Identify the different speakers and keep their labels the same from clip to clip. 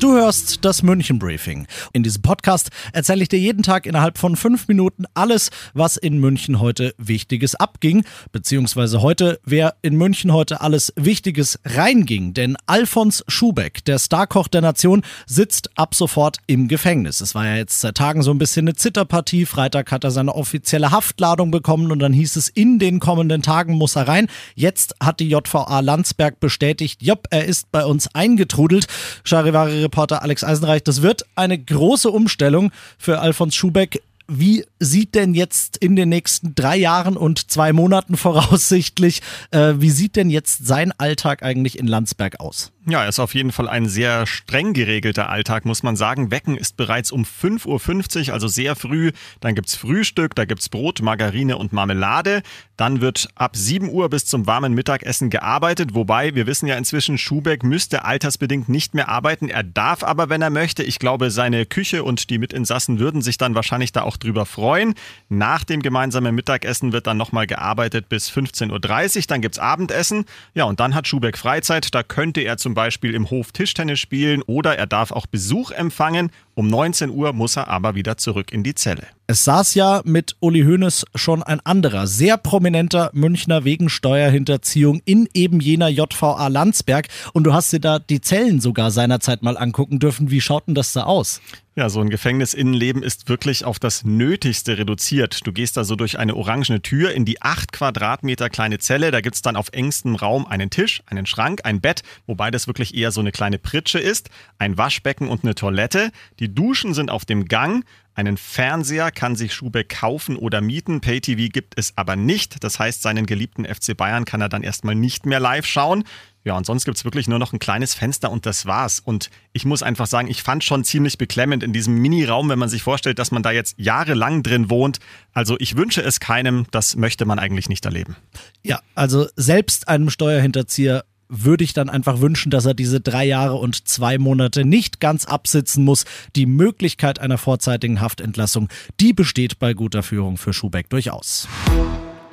Speaker 1: Du hörst das München Briefing. In diesem Podcast erzähle ich dir jeden Tag innerhalb von fünf Minuten alles, was in München heute Wichtiges abging, beziehungsweise heute, wer in München heute alles Wichtiges reinging. Denn Alfons Schubeck, der Starkoch der Nation, sitzt ab sofort im Gefängnis. Es war ja jetzt seit Tagen so ein bisschen eine Zitterpartie. Freitag hat er seine offizielle Haftladung bekommen und dann hieß es, in den kommenden Tagen muss er rein. Jetzt hat die JVA Landsberg bestätigt, jopp, er ist bei uns eingetrudelt. Charivari Reporter Alex Eisenreich. Das wird eine große Umstellung für Alfons Schubeck. Wie sieht denn jetzt in den nächsten drei Jahren und zwei Monaten voraussichtlich, äh, wie sieht denn jetzt sein Alltag eigentlich in Landsberg aus?
Speaker 2: Ja, ist auf jeden Fall ein sehr streng geregelter Alltag, muss man sagen. Wecken ist bereits um 5.50 Uhr, also sehr früh. Dann gibt's Frühstück, da gibt's Brot, Margarine und Marmelade. Dann wird ab 7 Uhr bis zum warmen Mittagessen gearbeitet. Wobei, wir wissen ja inzwischen, Schubeck müsste altersbedingt nicht mehr arbeiten. Er darf aber, wenn er möchte. Ich glaube, seine Küche und die Mitinsassen würden sich dann wahrscheinlich da auch drüber freuen. Nach dem gemeinsamen Mittagessen wird dann nochmal gearbeitet bis 15.30 Uhr. Dann gibt's Abendessen. Ja, und dann hat Schubeck Freizeit. Da könnte er zum Beispiel im Hof Tischtennis spielen oder er darf auch Besuch empfangen. Um 19 Uhr muss er aber wieder zurück in die Zelle.
Speaker 1: Es saß ja mit Uli Hoeneß schon ein anderer, sehr prominenter Münchner wegen Steuerhinterziehung in eben jener JVA Landsberg. Und du hast dir da die Zellen sogar seinerzeit mal angucken dürfen. Wie schaut denn das da aus?
Speaker 2: Ja, so ein Gefängnisinnenleben ist wirklich auf das Nötigste reduziert. Du gehst da so durch eine orangene Tür in die acht Quadratmeter kleine Zelle. Da gibt's dann auf engstem Raum einen Tisch, einen Schrank, ein Bett, wobei das wirklich eher so eine kleine Pritsche ist, ein Waschbecken und eine Toilette. Die Duschen sind auf dem Gang. Einen Fernseher kann sich Schubeck kaufen oder mieten. Pay-TV gibt es aber nicht. Das heißt, seinen geliebten FC Bayern kann er dann erstmal nicht mehr live schauen. Ja, und sonst gibt es wirklich nur noch ein kleines Fenster und das war's. Und ich muss einfach sagen, ich fand schon ziemlich beklemmend in diesem Mini-Raum, wenn man sich vorstellt, dass man da jetzt jahrelang drin wohnt. Also ich wünsche es keinem, das möchte man eigentlich nicht erleben.
Speaker 1: Ja, also selbst einem Steuerhinterzieher würde ich dann einfach wünschen, dass er diese drei Jahre und zwei Monate nicht ganz absitzen muss. Die Möglichkeit einer vorzeitigen Haftentlassung, die besteht bei guter Führung für Schubeck durchaus.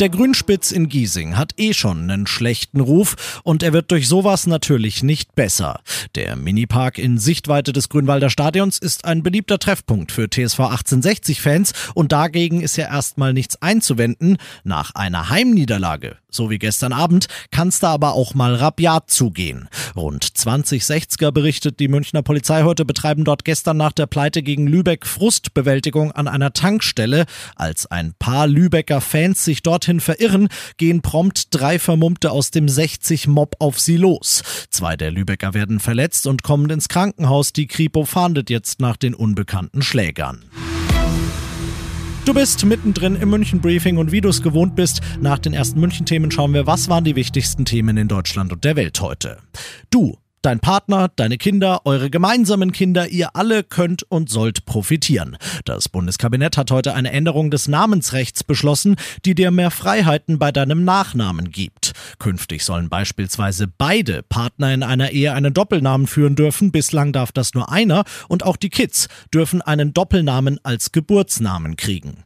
Speaker 1: Der Grünspitz in Giesing hat eh schon einen schlechten Ruf und er wird durch sowas natürlich nicht besser. Der Minipark in Sichtweite des Grünwalder Stadions ist ein beliebter Treffpunkt für TSV 1860-Fans und dagegen ist ja erstmal nichts einzuwenden. Nach einer Heimniederlage, so wie gestern Abend, kann es da aber auch mal rabiat zugehen. Rund 20 60er berichtet die Münchner Polizei heute, betreiben dort gestern nach der Pleite gegen Lübeck Frustbewältigung an einer Tankstelle. Als ein paar Lübecker Fans sich dort dorthin verirren, gehen prompt drei Vermummte aus dem 60-Mob auf sie los. Zwei der Lübecker werden verletzt und kommen ins Krankenhaus. Die Kripo fahndet jetzt nach den unbekannten Schlägern. Du bist mittendrin im München Briefing und wie du es gewohnt bist, nach den ersten München Themen schauen wir, was waren die wichtigsten Themen in Deutschland und der Welt heute. Du Dein Partner, deine Kinder, eure gemeinsamen Kinder, ihr alle könnt und sollt profitieren. Das Bundeskabinett hat heute eine Änderung des Namensrechts beschlossen, die dir mehr Freiheiten bei deinem Nachnamen gibt. Künftig sollen beispielsweise beide Partner in einer Ehe einen Doppelnamen führen dürfen. Bislang darf das nur einer und auch die Kids dürfen einen Doppelnamen als Geburtsnamen kriegen.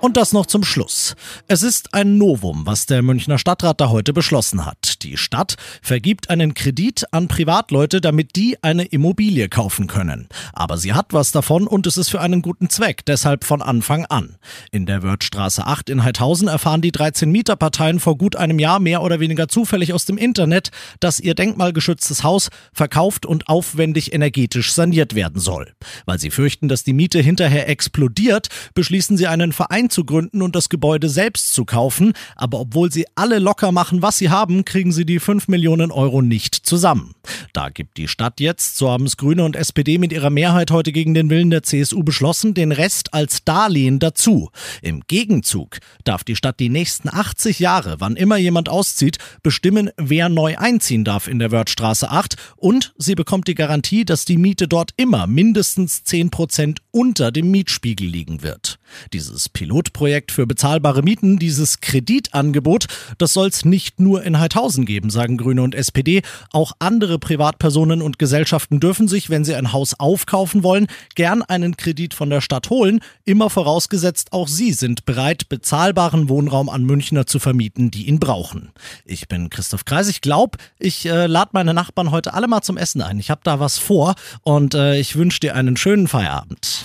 Speaker 1: Und das noch zum Schluss. Es ist ein Novum, was der Münchner Stadtrat da heute beschlossen hat. Die Stadt vergibt einen Kredit an Privatleute, damit die eine Immobilie kaufen können. Aber sie hat was davon und es ist für einen guten Zweck, deshalb von Anfang an. In der Wörthstraße 8 in Heidhausen erfahren die 13 Mieterparteien vor gut einem Jahr mehr oder weniger zufällig aus dem Internet, dass ihr denkmalgeschütztes Haus verkauft und aufwendig energetisch saniert werden soll. Weil sie fürchten, dass die Miete hinterher explodiert, beschließen sie einen Verein zu gründen und das Gebäude selbst zu kaufen. Aber obwohl sie alle locker machen, was sie haben, kriegen kriegen sie die 5 Millionen Euro nicht zusammen. Da gibt die Stadt jetzt, so haben es Grüne und SPD mit ihrer Mehrheit heute gegen den Willen der CSU beschlossen, den Rest als Darlehen dazu. Im Gegenzug darf die Stadt die nächsten 80 Jahre, wann immer jemand auszieht, bestimmen, wer neu einziehen darf in der Wörthstraße 8 und sie bekommt die Garantie, dass die Miete dort immer mindestens 10 Prozent unter dem Mietspiegel liegen wird. Dieses Pilotprojekt für bezahlbare Mieten, dieses Kreditangebot, das soll es nicht nur in Heidhausen geben, sagen Grüne und SPD. Auch andere Privatpersonen und Gesellschaften dürfen sich, wenn sie ein Haus aufkaufen wollen, gern einen Kredit von der Stadt holen, immer vorausgesetzt auch sie sind bereit, bezahlbaren Wohnraum an Münchner zu vermieten, die ihn brauchen. Ich bin Christoph Kreis. Ich glaube, ich äh, lade meine Nachbarn heute alle mal zum Essen ein. Ich habe da was vor und äh, ich wünsche dir einen schönen Feierabend.